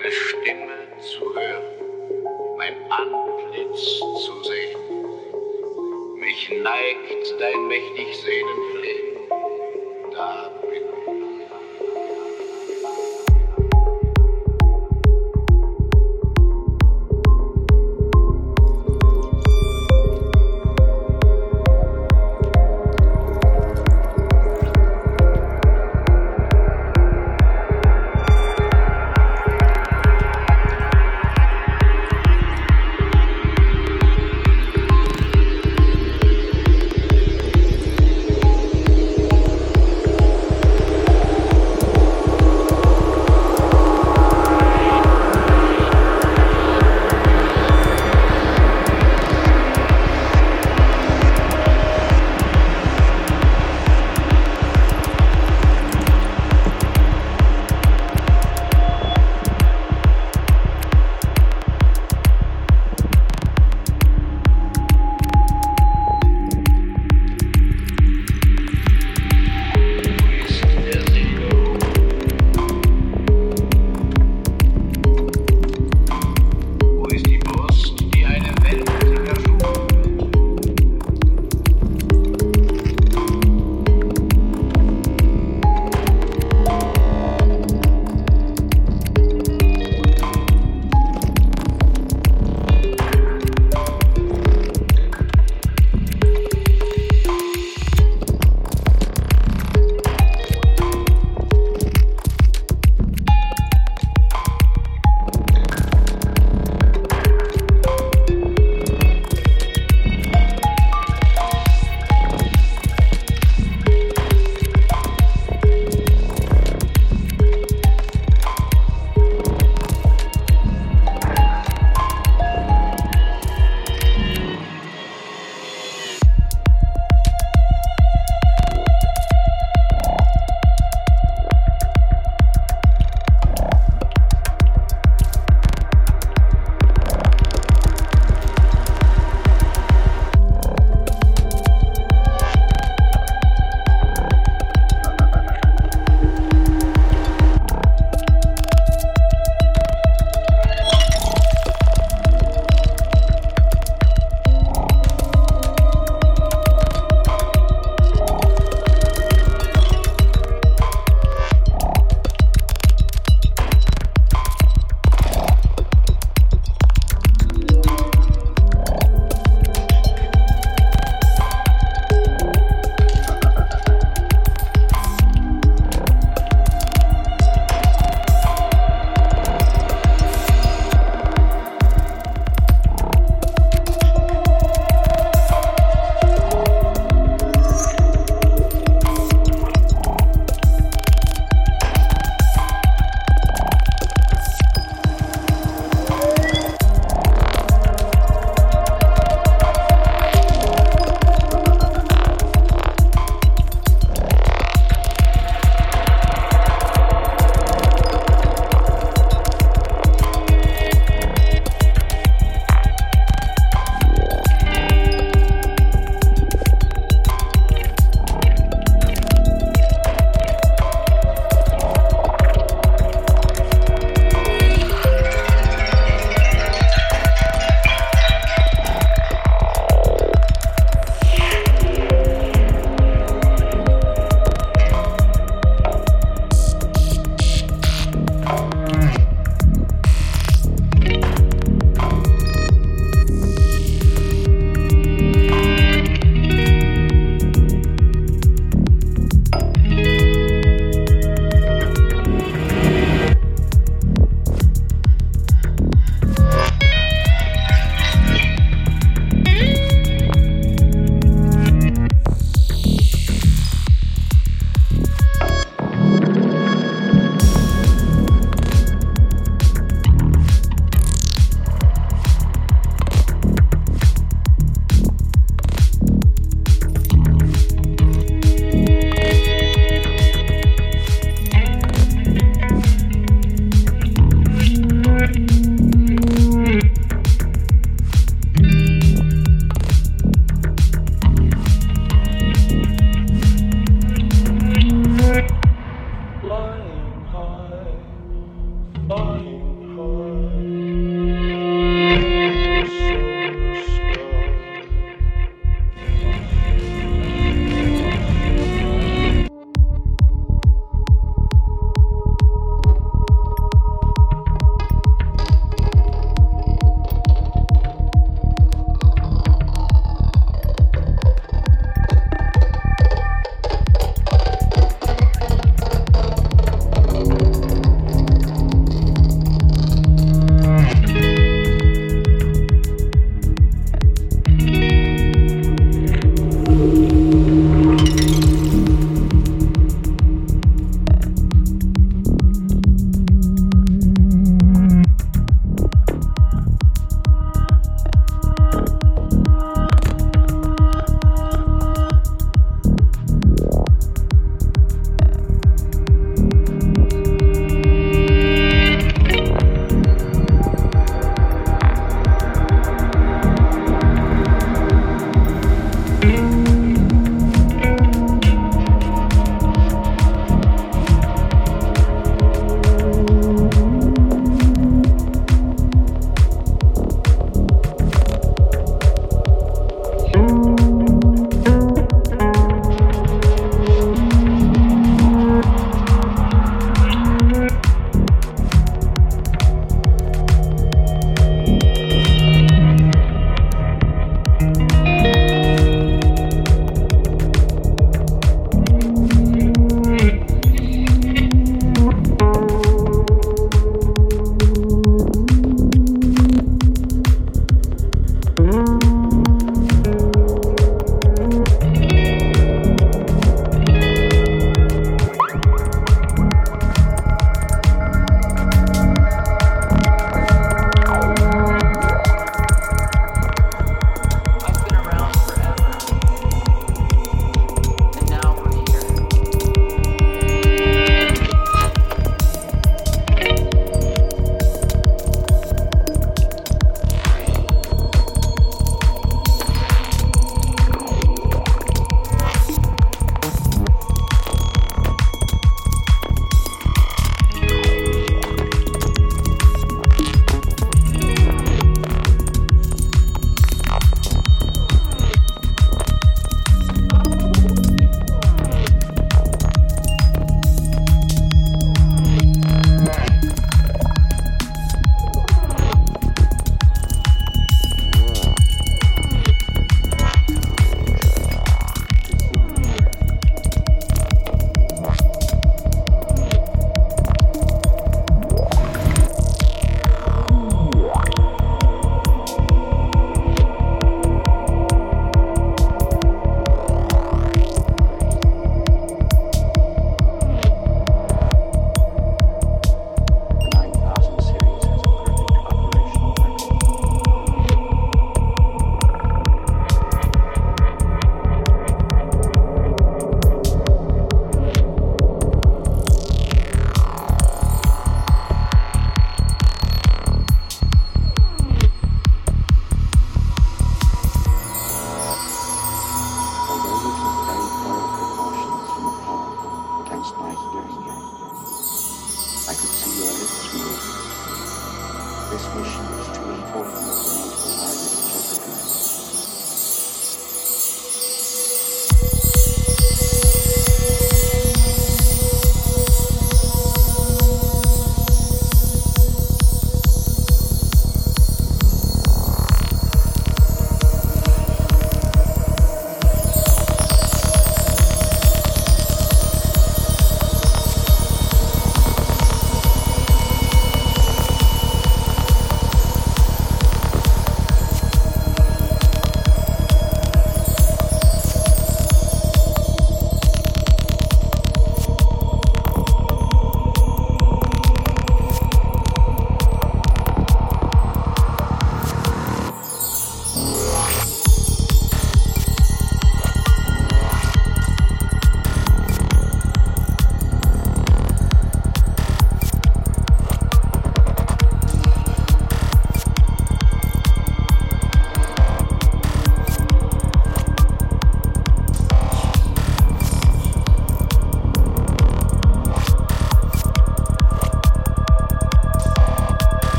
meine Stimme zu hören, mein Antlitz zu sehen. Mich neigt dein mächtig Sehnen